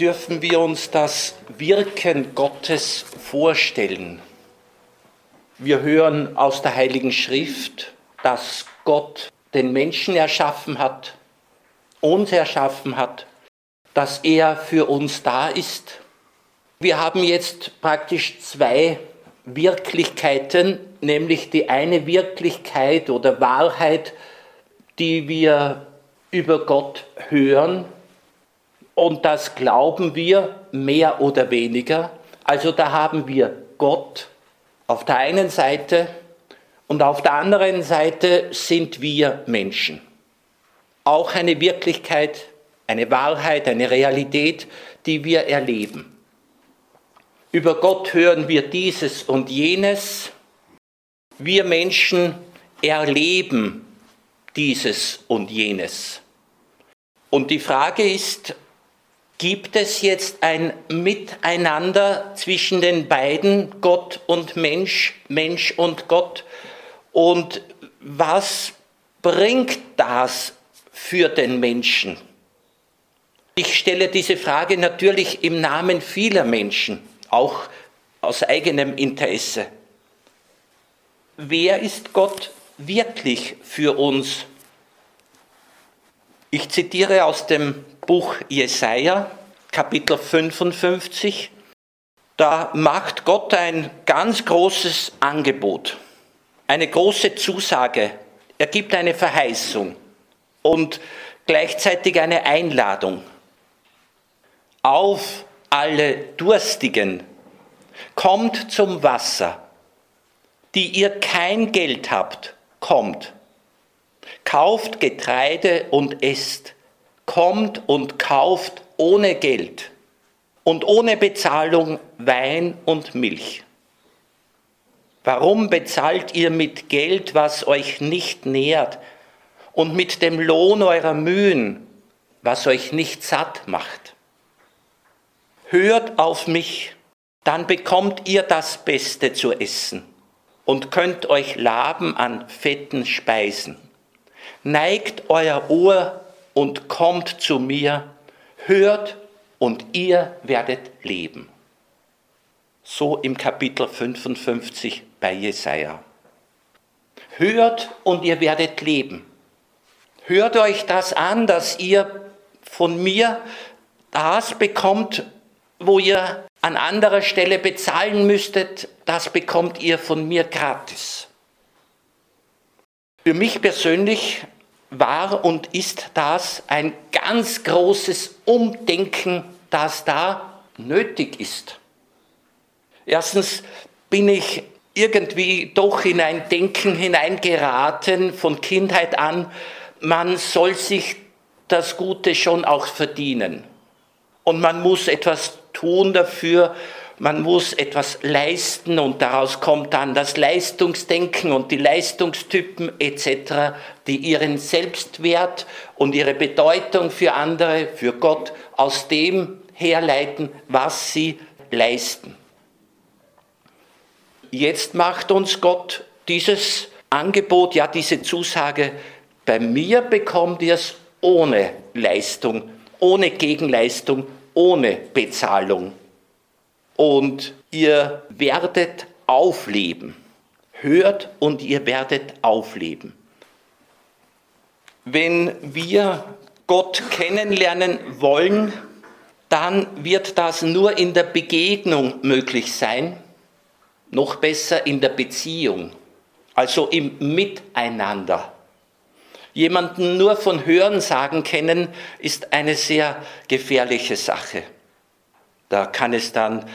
dürfen wir uns das Wirken Gottes vorstellen. Wir hören aus der Heiligen Schrift, dass Gott den Menschen erschaffen hat, uns erschaffen hat, dass er für uns da ist. Wir haben jetzt praktisch zwei Wirklichkeiten, nämlich die eine Wirklichkeit oder Wahrheit, die wir über Gott hören und das glauben wir mehr oder weniger. Also da haben wir Gott auf der einen Seite und auf der anderen Seite sind wir Menschen. Auch eine Wirklichkeit, eine Wahrheit, eine Realität, die wir erleben. Über Gott hören wir dieses und jenes. Wir Menschen erleben dieses und jenes. Und die Frage ist, gibt es jetzt ein Miteinander zwischen den beiden, Gott und Mensch, Mensch und Gott? Und was bringt das für den Menschen? Ich stelle diese Frage natürlich im Namen vieler Menschen, auch aus eigenem Interesse. Wer ist Gott wirklich für uns? Ich zitiere aus dem Buch Jesaja, Kapitel 55. Da macht Gott ein ganz großes Angebot, eine große Zusage. Er gibt eine Verheißung und gleichzeitig eine Einladung. Auf alle Durstigen, kommt zum Wasser. Die ihr kein Geld habt, kommt. Kauft Getreide und esst. Kommt und kauft ohne Geld und ohne Bezahlung Wein und Milch. Warum bezahlt ihr mit Geld, was euch nicht nährt, und mit dem Lohn eurer Mühen, was euch nicht satt macht? Hört auf mich, dann bekommt ihr das Beste zu essen und könnt euch laben an fetten Speisen. Neigt euer Ohr und kommt zu mir, hört und ihr werdet leben. So im Kapitel 55 bei Jesaja. Hört und ihr werdet leben. Hört euch das an, dass ihr von mir das bekommt, wo ihr an anderer Stelle bezahlen müsstet, das bekommt ihr von mir gratis. Für mich persönlich war und ist das ein ganz großes Umdenken, das da nötig ist. Erstens bin ich irgendwie doch in ein Denken hineingeraten von Kindheit an, man soll sich das Gute schon auch verdienen. Und man muss etwas tun dafür, man muss etwas leisten und daraus kommt dann das Leistungsdenken und die Leistungstypen etc., die ihren Selbstwert und ihre Bedeutung für andere, für Gott aus dem herleiten, was sie leisten. Jetzt macht uns Gott dieses Angebot, ja diese Zusage, bei mir bekommt ihr es ohne Leistung, ohne Gegenleistung, ohne Bezahlung und ihr werdet aufleben. Hört und ihr werdet aufleben. Wenn wir Gott kennenlernen wollen, dann wird das nur in der Begegnung möglich sein, noch besser in der Beziehung, also im Miteinander. Jemanden nur von Hörensagen kennen, ist eine sehr gefährliche Sache. Da kann es dann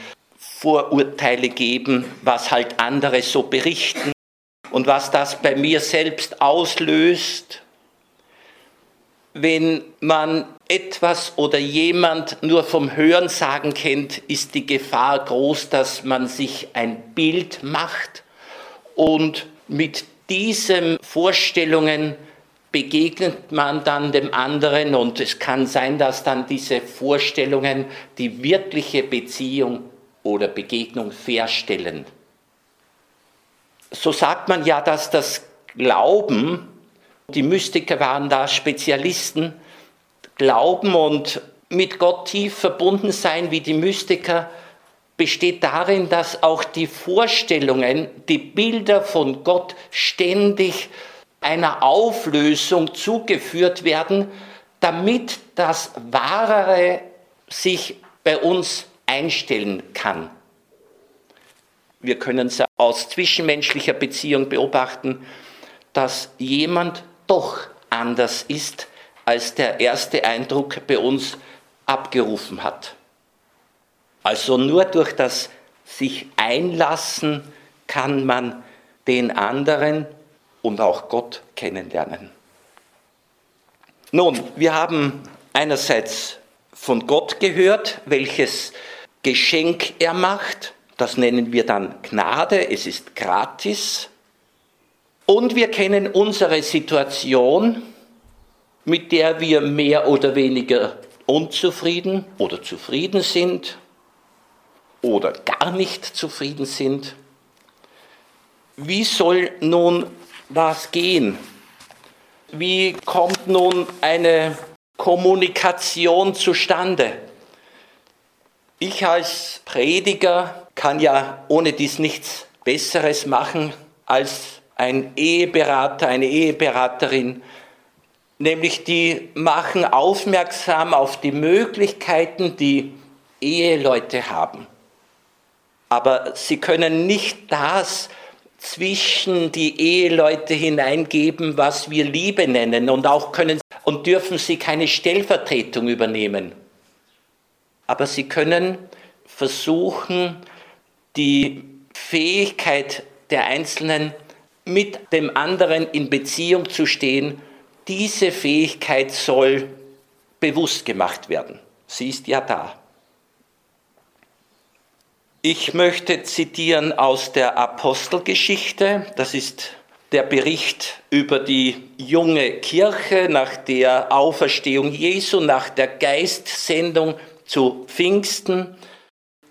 Vorurteile geben, was halt andere so berichten und was das bei mir selbst auslöst. Wenn man etwas oder jemand nur vom Hörensagen kennt, ist die Gefahr groß, dass man sich ein Bild macht und mit diesen Vorstellungen begegnet man dann dem anderen und es kann sein, dass dann diese Vorstellungen die wirkliche Beziehung oder Begegnung verstellen. So sagt man ja, dass das Glauben, die Mystiker waren da Spezialisten, Glauben und mit Gott tief verbunden sein wie die Mystiker besteht darin, dass auch die Vorstellungen, die Bilder von Gott ständig einer Auflösung zugeführt werden, damit das Wahrere sich bei uns einstellen kann. Wir können es aus zwischenmenschlicher Beziehung beobachten, dass jemand doch anders ist, als der erste Eindruck bei uns abgerufen hat. Also nur durch das sich einlassen kann man den anderen und auch Gott kennenlernen. Nun, wir haben einerseits von Gott gehört, welches Geschenk er macht. Das nennen wir dann Gnade, es ist gratis. Und wir kennen unsere Situation, mit der wir mehr oder weniger unzufrieden oder zufrieden sind oder gar nicht zufrieden sind. Wie soll nun das gehen? Wie kommt nun eine Kommunikation zustande? Ich als Prediger kann ja ohne dies nichts Besseres machen als ein Eheberater, eine Eheberaterin, nämlich die machen aufmerksam auf die Möglichkeiten, die Eheleute haben. Aber sie können nicht das zwischen die Eheleute hineingeben, was wir Liebe nennen und auch können und dürfen sie keine Stellvertretung übernehmen. Aber sie können versuchen, die Fähigkeit der Einzelnen mit dem anderen in Beziehung zu stehen, diese Fähigkeit soll bewusst gemacht werden. Sie ist ja da. Ich möchte zitieren aus der Apostelgeschichte. Das ist der Bericht über die junge Kirche nach der Auferstehung Jesu, nach der Geistsendung zu Pfingsten.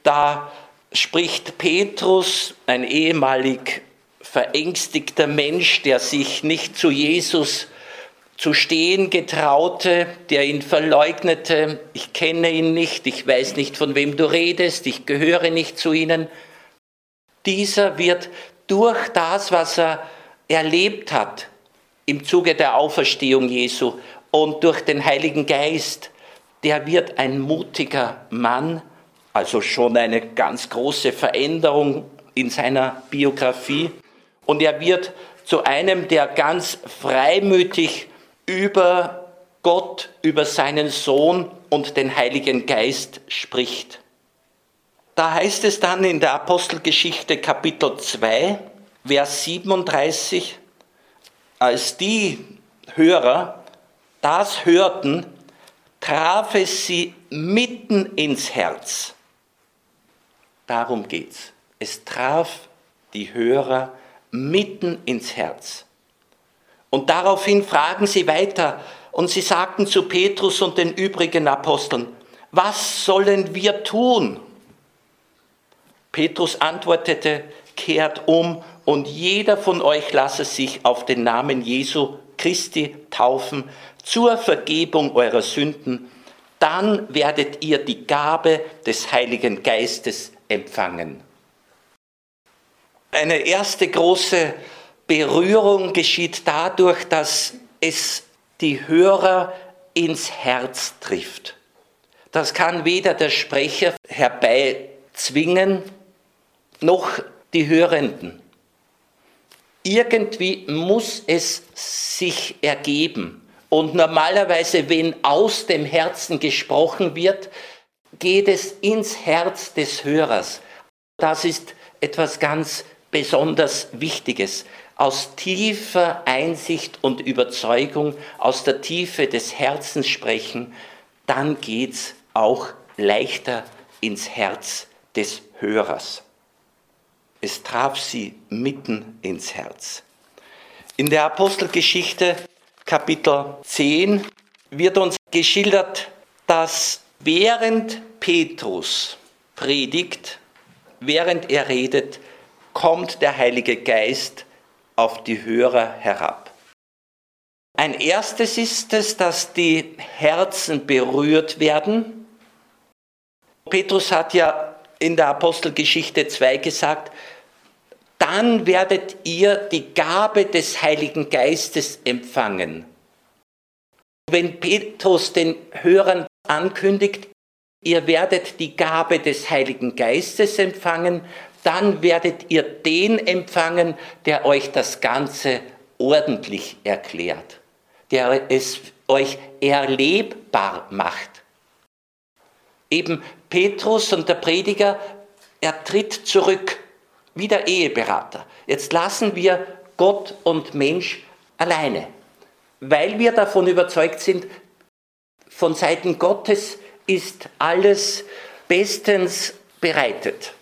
Da spricht Petrus, ein ehemalig verängstigter Mensch, der sich nicht zu Jesus zu stehen getraute, der ihn verleugnete, ich kenne ihn nicht, ich weiß nicht, von wem du redest, ich gehöre nicht zu ihnen. Dieser wird durch das, was er erlebt hat im Zuge der Auferstehung Jesu und durch den Heiligen Geist, der wird ein mutiger Mann, also schon eine ganz große Veränderung in seiner Biografie. Und er wird zu einem, der ganz freimütig über Gott, über seinen Sohn und den Heiligen Geist spricht. Da heißt es dann in der Apostelgeschichte Kapitel 2, Vers 37, als die Hörer das hörten, traf es sie mitten ins Herz. Darum geht's. Es traf die Hörer mitten ins Herz. Und daraufhin fragen sie weiter und sie sagten zu Petrus und den übrigen Aposteln, was sollen wir tun? Petrus antwortete, kehrt um und jeder von euch lasse sich auf den Namen Jesu Christi taufen zur Vergebung eurer Sünden, dann werdet ihr die Gabe des Heiligen Geistes empfangen. Eine erste große Berührung geschieht dadurch, dass es die Hörer ins Herz trifft. Das kann weder der Sprecher herbeizwingen, noch die Hörenden. Irgendwie muss es sich ergeben. Und normalerweise, wenn aus dem Herzen gesprochen wird, geht es ins Herz des Hörers. Das ist etwas ganz besonders Wichtiges aus tiefer Einsicht und Überzeugung, aus der Tiefe des Herzens sprechen, dann geht's auch leichter ins Herz des Hörers. Es traf sie mitten ins Herz. In der Apostelgeschichte Kapitel 10 wird uns geschildert, dass während Petrus predigt, während er redet, kommt der Heilige Geist auf die Hörer herab. Ein erstes ist es, dass die Herzen berührt werden. Petrus hat ja in der Apostelgeschichte 2 gesagt, dann werdet ihr die Gabe des Heiligen Geistes empfangen. Wenn Petrus den Hörern ankündigt, ihr werdet die Gabe des Heiligen Geistes empfangen, dann werdet ihr den empfangen, der euch das Ganze ordentlich erklärt, der es euch erlebbar macht. Eben Petrus und der Prediger, er tritt zurück, wie der Eheberater. Jetzt lassen wir Gott und Mensch alleine, weil wir davon überzeugt sind, von Seiten Gottes ist alles bestens bereitet.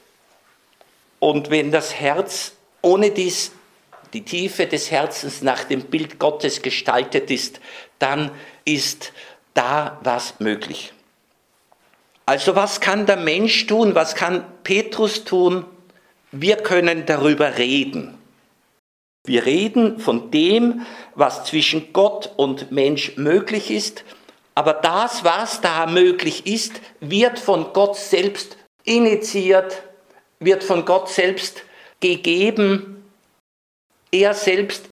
Und wenn das Herz ohne dies, die Tiefe des Herzens nach dem Bild Gottes gestaltet ist, dann ist da was möglich. Also was kann der Mensch tun? Was kann Petrus tun? Wir können darüber reden. Wir reden von dem, was zwischen Gott und Mensch möglich ist, aber das, was da möglich ist, wird von Gott selbst initiiert, wird von Gott selbst gegeben. Er selbst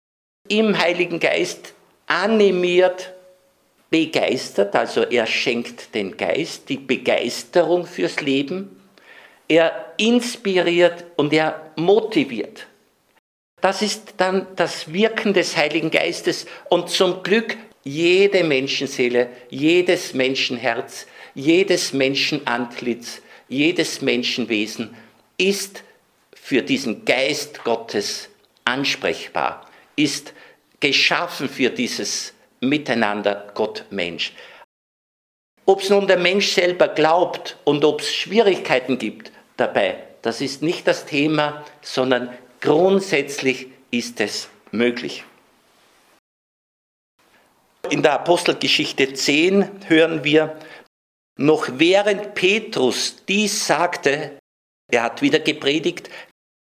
im Heiligen Geist animiert, begeistert, also er schenkt den Geist, die Begeisterung fürs Leben. Er inspiriert und er motiviert. Das ist dann das Wirken des Heiligen Geistes und zum Glück jede Menschenseele, jedes Menschenherz, jedes Menschenantlitz, jedes Menschenwesen ist für diesen Geist Gottes ansprechbar, ist geschaffen für dieses Miteinander Gott-Mensch. Ob es nun der Mensch selber glaubt und ob es Schwierigkeiten gibt dabei, das ist nicht das Thema, sondern grundsätzlich ist es möglich. In der Apostelgeschichte 10 hören wir, noch während Petrus dies sagte, er hat wieder gepredigt,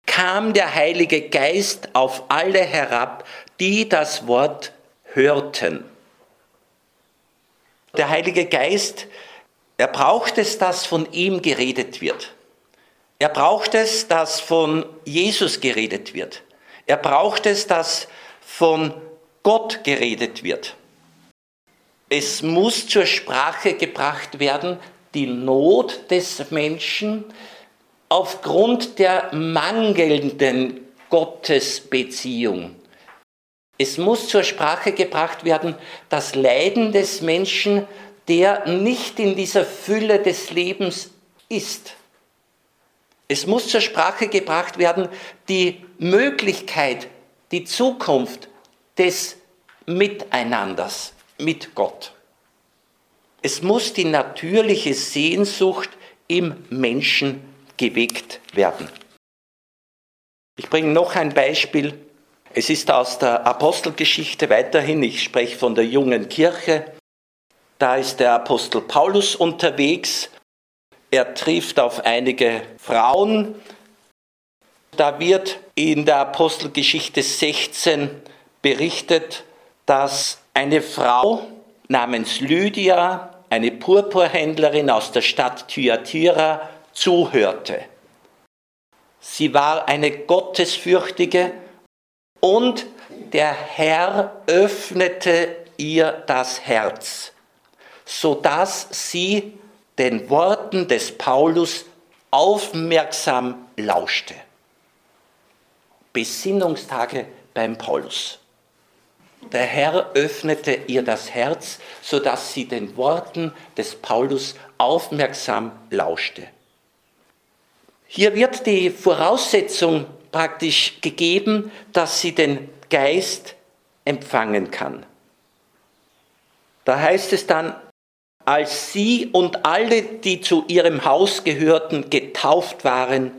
kam der Heilige Geist auf alle herab, die das Wort hörten. Der Heilige Geist, er braucht es, dass von ihm geredet wird. Er braucht es, dass von Jesus geredet wird. Er braucht es, dass von Gott geredet wird. Es muss zur Sprache gebracht werden, die Not des Menschen, aufgrund der mangelnden Gottesbeziehung. Es muss zur Sprache gebracht werden, das Leiden des Menschen, der nicht in dieser Fülle des Lebens ist. Es muss zur Sprache gebracht werden, die Möglichkeit, die Zukunft des Miteinanders mit Gott. Es muss die natürliche Sehnsucht im Menschen geweckt werden. Ich bringe noch ein Beispiel. Es ist aus der Apostelgeschichte weiterhin, ich spreche von der jungen Kirche. Da ist der Apostel Paulus unterwegs. Er trifft auf einige Frauen. Da wird in der Apostelgeschichte 16 berichtet, dass eine Frau namens Lydia, eine Purpurhändlerin aus der Stadt Thyatira, zuhörte. Sie war eine Gottesfürchtige und der Herr öffnete ihr das Herz, sodass sie den Worten des Paulus aufmerksam lauschte. Besinnungstage beim Paulus. Der Herr öffnete ihr das Herz, sodass sie den Worten des Paulus aufmerksam lauschte. Hier wird die Voraussetzung praktisch gegeben, dass sie den Geist empfangen kann. Da heißt es dann, als sie und alle, die zu ihrem Haus gehörten, getauft waren,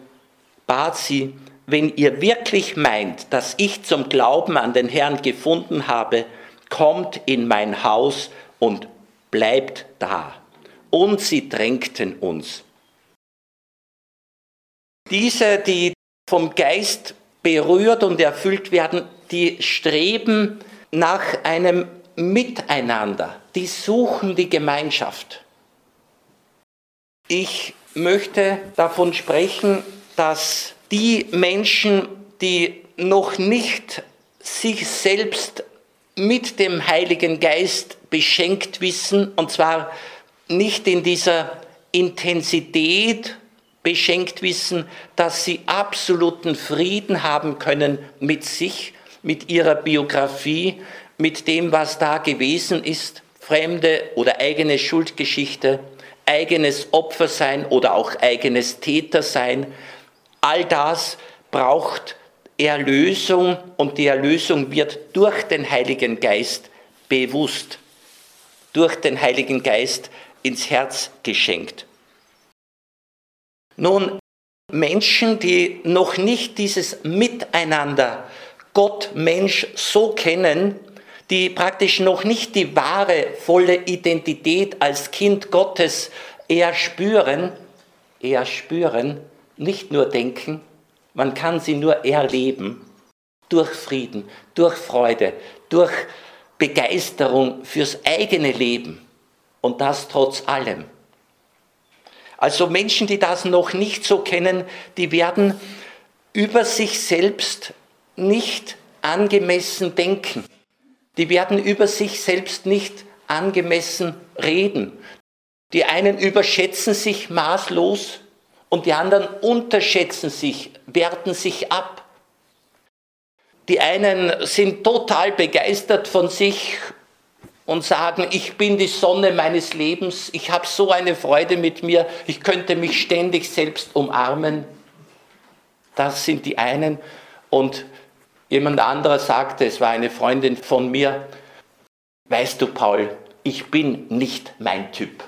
bat sie, wenn ihr wirklich meint, dass ich zum Glauben an den Herrn gefunden habe, kommt in mein Haus und bleibt da. Und sie drängten uns. Diese, die vom Geist berührt und erfüllt werden, die streben nach einem Miteinander, die suchen die Gemeinschaft. Ich möchte davon sprechen, dass die Menschen, die noch nicht sich selbst mit dem Heiligen Geist beschenkt wissen, und zwar nicht in dieser Intensität beschenkt wissen, dass sie absoluten Frieden haben können mit sich, mit ihrer Biografie, mit dem, was da gewesen ist, fremde oder eigene Schuldgeschichte, eigenes Opfersein oder auch eigenes Tätersein. All das braucht Erlösung und die Erlösung wird durch den Heiligen Geist bewusst, durch den Heiligen Geist ins Herz geschenkt. Nun, Menschen, die noch nicht dieses Miteinander Gott, Mensch so kennen, die praktisch noch nicht die wahre, volle Identität als Kind Gottes eher spüren, eher spüren, nicht nur denken, man kann sie nur erleben durch Frieden, durch Freude, durch Begeisterung fürs eigene Leben und das trotz allem. Also Menschen, die das noch nicht so kennen, die werden über sich selbst nicht angemessen denken. Die werden über sich selbst nicht angemessen reden. Die einen überschätzen sich maßlos und die anderen unterschätzen sich, werten sich ab. Die einen sind total begeistert von sich und sagen, ich bin die Sonne meines Lebens, ich habe so eine Freude mit mir, ich könnte mich ständig selbst umarmen. Das sind die einen. Und jemand anderer sagte, es war eine Freundin von mir, weißt du Paul, ich bin nicht mein Typ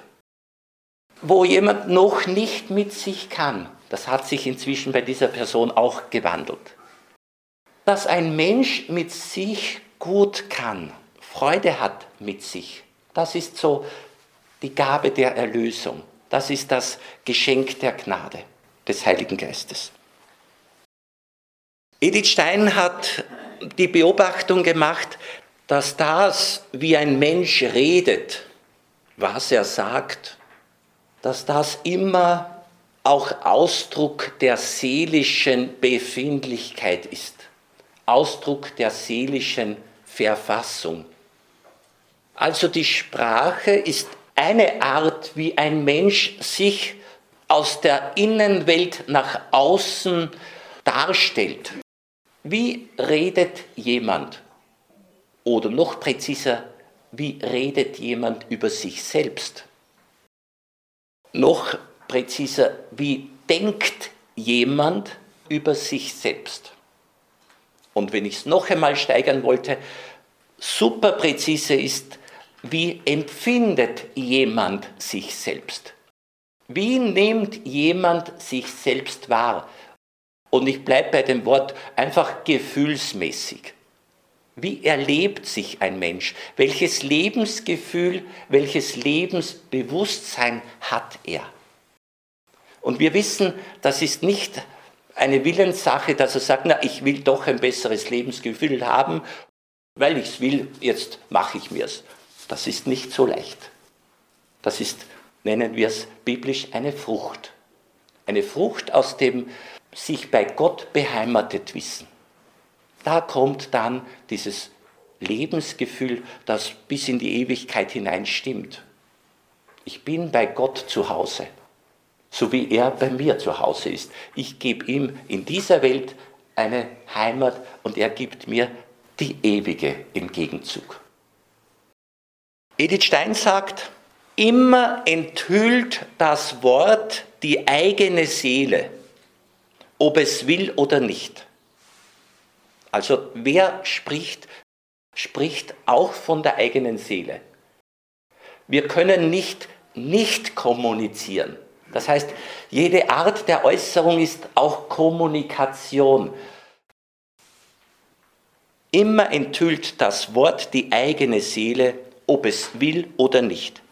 wo jemand noch nicht mit sich kann. Das hat sich inzwischen bei dieser Person auch gewandelt. Dass ein Mensch mit sich gut kann, Freude hat mit sich, das ist so die Gabe der Erlösung. Das ist das Geschenk der Gnade des Heiligen Geistes. Edith Stein hat die Beobachtung gemacht, dass das, wie ein Mensch redet, was er sagt, dass das immer auch Ausdruck der seelischen Befindlichkeit ist, Ausdruck der seelischen Verfassung. Also die Sprache ist eine Art, wie ein Mensch sich aus der Innenwelt nach außen darstellt. Wie redet jemand? Oder noch präziser, wie redet jemand über sich selbst? noch präziser, wie denkt jemand über sich selbst? Und wenn ich es noch einmal steigern wollte, super präzise ist, wie empfindet jemand sich selbst? Wie nimmt jemand sich selbst wahr? Und ich bleibe bei dem Wort einfach gefühlsmäßig. Wie erlebt sich ein Mensch? Welches Lebensgefühl, welches Lebensbewusstsein hat er? Und wir wissen, das ist nicht eine Willenssache, dass er sagt, na, ich will doch ein besseres Lebensgefühl haben, weil ich es will, jetzt mache ich mir's. Das ist nicht so leicht. Das ist, nennen wir es biblisch, eine Frucht. Eine Frucht aus dem sich bei Gott beheimatet wissen. Da kommt dann dieses Lebensgefühl, das bis in die Ewigkeit hinein stimmt. Ich bin bei Gott zu Hause, so wie er bei mir zu Hause ist. Ich gebe ihm in dieser Welt eine Heimat und er gibt mir die ewige im Gegenzug. Edith Stein sagt, immer enthüllt das Wort die eigene Seele, ob es will oder nicht. Also wer spricht, spricht auch von der eigenen Seele. Wir können nicht nicht kommunizieren. Das heißt, jede Art der Äußerung ist auch Kommunikation. Immer enthüllt das Wort die eigene Seele, ob es will oder nicht.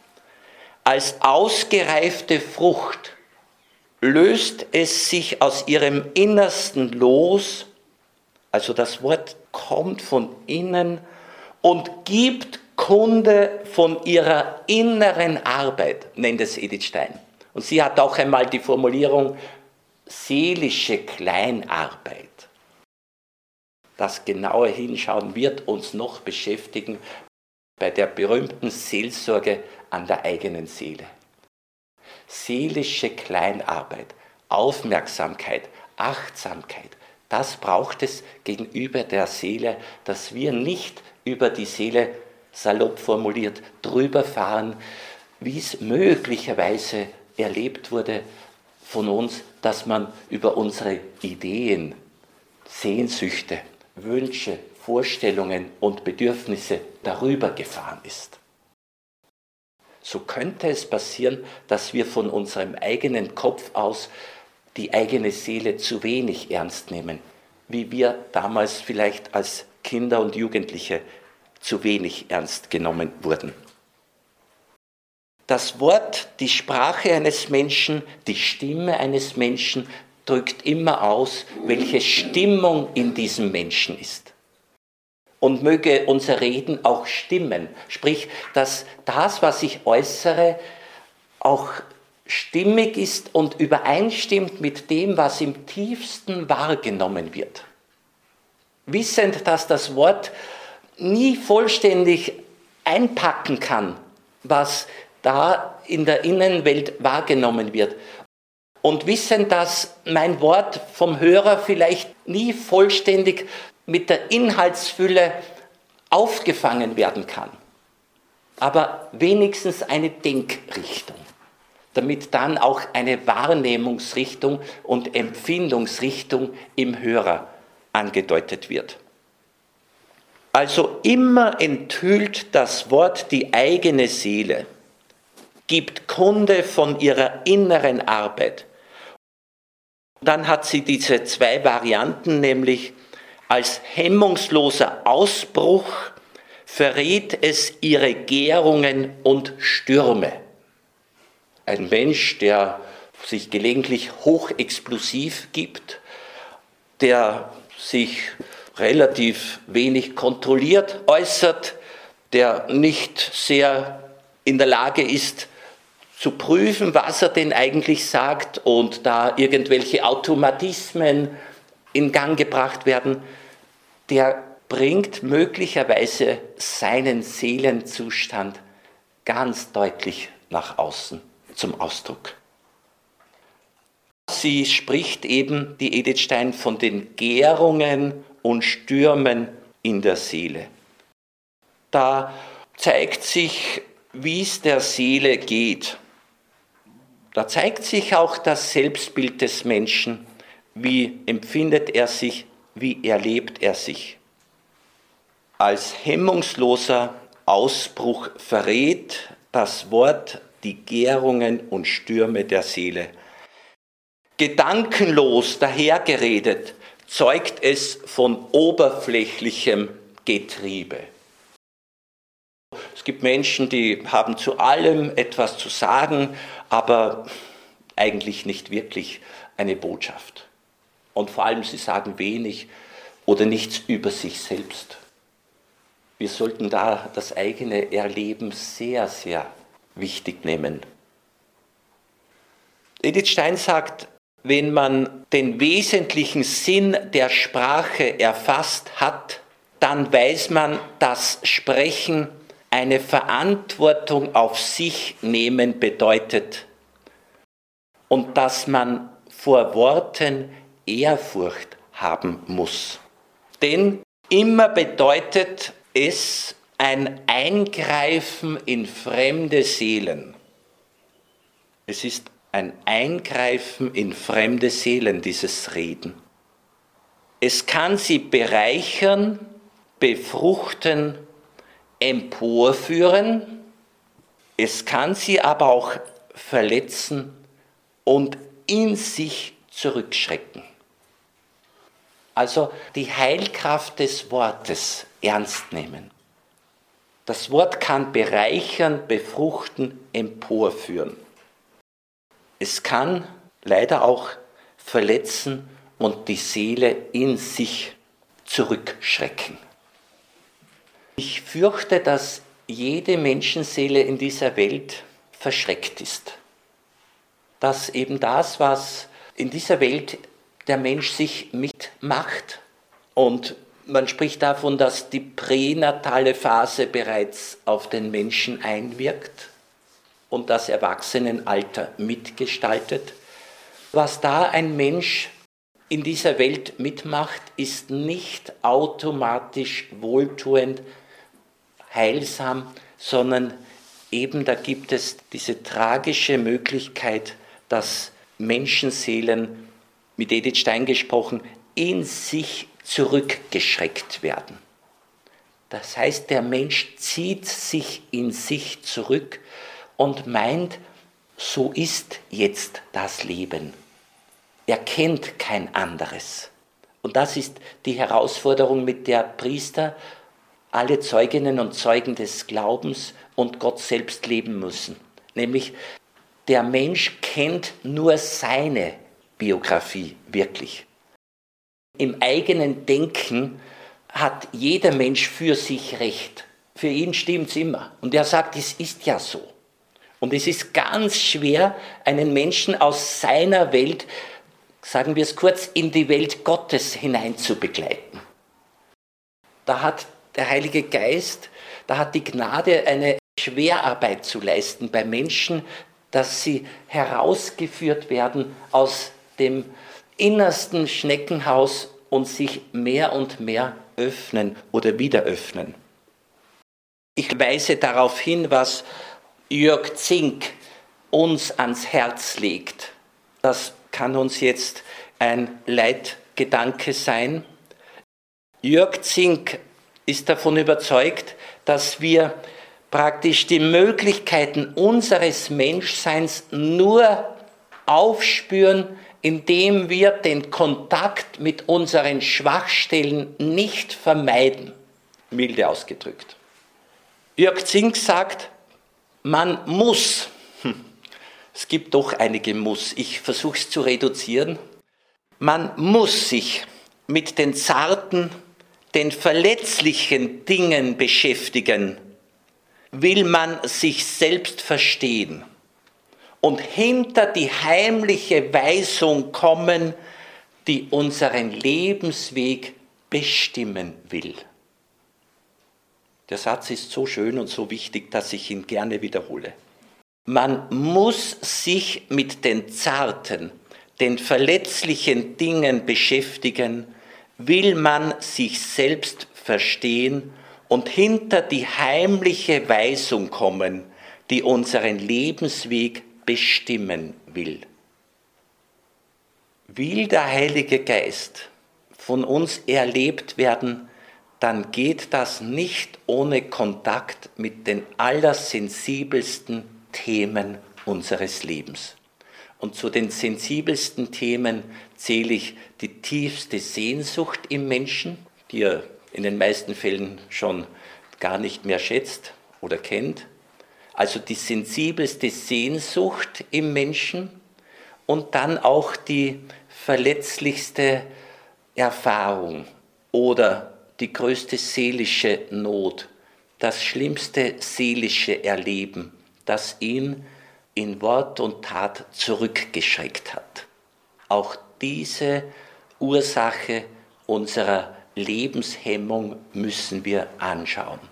Als ausgereifte Frucht löst es sich aus ihrem Innersten los also das Wort kommt von innen und gibt Kunde von ihrer inneren Arbeit, nennt es Edith Stein. Und sie hat auch einmal die Formulierung seelische Kleinarbeit. Das genaue Hinschauen wird uns noch beschäftigen bei der berühmten Seelsorge an der eigenen Seele. Seelische Kleinarbeit, Aufmerksamkeit, Achtsamkeit, das braucht es gegenüber der Seele, dass wir nicht über die Seele salopp formuliert drüber fahren, wie es möglicherweise erlebt wurde von uns, dass man über unsere Ideen, Sehnsüchte, Wünsche, Vorstellungen und Bedürfnisse darüber gefahren ist. So könnte es passieren, dass wir von unserem eigenen Kopf aus die eigene Seele zu wenig ernst nehmen, wie wir damals vielleicht als Kinder und Jugendliche zu wenig ernst genommen wurden. Das Wort, die Sprache eines Menschen, die Stimme eines Menschen drückt immer aus, welche Stimmung in diesem Menschen ist. Und möge unser Reden auch stimmen, sprich, dass das, was ich äußere, auch stimmig ist und übereinstimmt mit dem, was im tiefsten wahrgenommen wird. Wissend, dass das Wort nie vollständig einpacken kann, was da in der Innenwelt wahrgenommen wird. Und wissen, dass mein Wort vom Hörer vielleicht nie vollständig mit der Inhaltsfülle aufgefangen werden kann. Aber wenigstens eine Denkrichtung, damit dann auch eine Wahrnehmungsrichtung und Empfindungsrichtung im Hörer angedeutet wird. Also immer enthüllt das Wort die eigene Seele gibt Kunde von ihrer inneren Arbeit. Dann hat sie diese zwei Varianten, nämlich als hemmungsloser Ausbruch verrät es ihre Gärungen und Stürme. Ein Mensch, der sich gelegentlich hochexplosiv gibt, der sich relativ wenig kontrolliert äußert, der nicht sehr in der Lage ist, zu prüfen, was er denn eigentlich sagt und da irgendwelche Automatismen in Gang gebracht werden, der bringt möglicherweise seinen Seelenzustand ganz deutlich nach außen zum Ausdruck. Sie spricht eben, die Edith Stein, von den Gärungen und Stürmen in der Seele. Da zeigt sich, wie es der Seele geht. Da zeigt sich auch das Selbstbild des Menschen. Wie empfindet er sich? Wie erlebt er sich? Als hemmungsloser Ausbruch verrät das Wort die Gärungen und Stürme der Seele. Gedankenlos dahergeredet zeugt es von oberflächlichem Getriebe. Es gibt Menschen, die haben zu allem etwas zu sagen, aber eigentlich nicht wirklich eine Botschaft. Und vor allem, sie sagen wenig oder nichts über sich selbst. Wir sollten da das eigene Erleben sehr, sehr wichtig nehmen. Edith Stein sagt, wenn man den wesentlichen Sinn der Sprache erfasst hat, dann weiß man, dass Sprechen eine Verantwortung auf sich nehmen bedeutet und dass man vor Worten Ehrfurcht haben muss. Denn immer bedeutet es ein Eingreifen in fremde Seelen. Es ist ein Eingreifen in fremde Seelen, dieses Reden. Es kann sie bereichern, befruchten emporführen, es kann sie aber auch verletzen und in sich zurückschrecken. Also die Heilkraft des Wortes ernst nehmen. Das Wort kann bereichern, befruchten, emporführen. Es kann leider auch verletzen und die Seele in sich zurückschrecken. Ich fürchte, dass jede Menschenseele in dieser Welt verschreckt ist. Dass eben das, was in dieser Welt der Mensch sich mitmacht und man spricht davon, dass die pränatale Phase bereits auf den Menschen einwirkt und das Erwachsenenalter mitgestaltet. Was da ein Mensch in dieser Welt mitmacht, ist nicht automatisch wohltuend, heilsam, sondern eben da gibt es diese tragische Möglichkeit, dass Menschenseelen, mit Edith Stein gesprochen, in sich zurückgeschreckt werden. Das heißt, der Mensch zieht sich in sich zurück und meint, so ist jetzt das Leben. Er kennt kein anderes. Und das ist die Herausforderung, mit der Priester, alle Zeuginnen und Zeugen des Glaubens und Gott selbst leben müssen. Nämlich, der Mensch kennt nur seine Biografie wirklich. Im eigenen Denken hat jeder Mensch für sich recht. Für ihn stimmt es immer. Und er sagt, es ist ja so. Und es ist ganz schwer, einen Menschen aus seiner Welt, sagen wir es kurz, in die Welt Gottes hinein zu begleiten. Da hat der Heilige Geist, da hat die Gnade eine Schwerarbeit zu leisten bei Menschen, dass sie herausgeführt werden aus dem innersten Schneckenhaus und sich mehr und mehr öffnen oder wieder öffnen. Ich weise darauf hin, was Jörg Zink uns ans Herz legt. Das kann uns jetzt ein Leitgedanke sein. Jörg Zink ist davon überzeugt, dass wir praktisch die Möglichkeiten unseres Menschseins nur aufspüren, indem wir den Kontakt mit unseren Schwachstellen nicht vermeiden, milde ausgedrückt. Jörg Zink sagt, man muss, hm, es gibt doch einige Muss, ich versuche es zu reduzieren, man muss sich mit den zarten, den verletzlichen Dingen beschäftigen, will man sich selbst verstehen und hinter die heimliche Weisung kommen, die unseren Lebensweg bestimmen will. Der Satz ist so schön und so wichtig, dass ich ihn gerne wiederhole. Man muss sich mit den zarten, den verletzlichen Dingen beschäftigen, will man sich selbst verstehen und hinter die heimliche Weisung kommen, die unseren Lebensweg bestimmen will. Will der Heilige Geist von uns erlebt werden, dann geht das nicht ohne Kontakt mit den allersensibelsten Themen unseres Lebens. Und zu den sensibelsten Themen zähle ich die tiefste Sehnsucht im Menschen, die er in den meisten Fällen schon gar nicht mehr schätzt oder kennt also die sensibelste Sehnsucht im Menschen und dann auch die verletzlichste Erfahrung oder die größte seelische Not, das schlimmste seelische Erleben, das ihn in Wort und Tat zurückgeschreckt hat. Auch diese Ursache unserer Lebenshemmung müssen wir anschauen.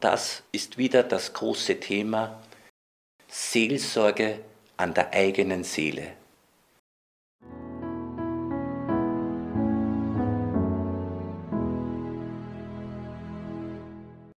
Das ist wieder das große Thema Seelsorge an der eigenen Seele.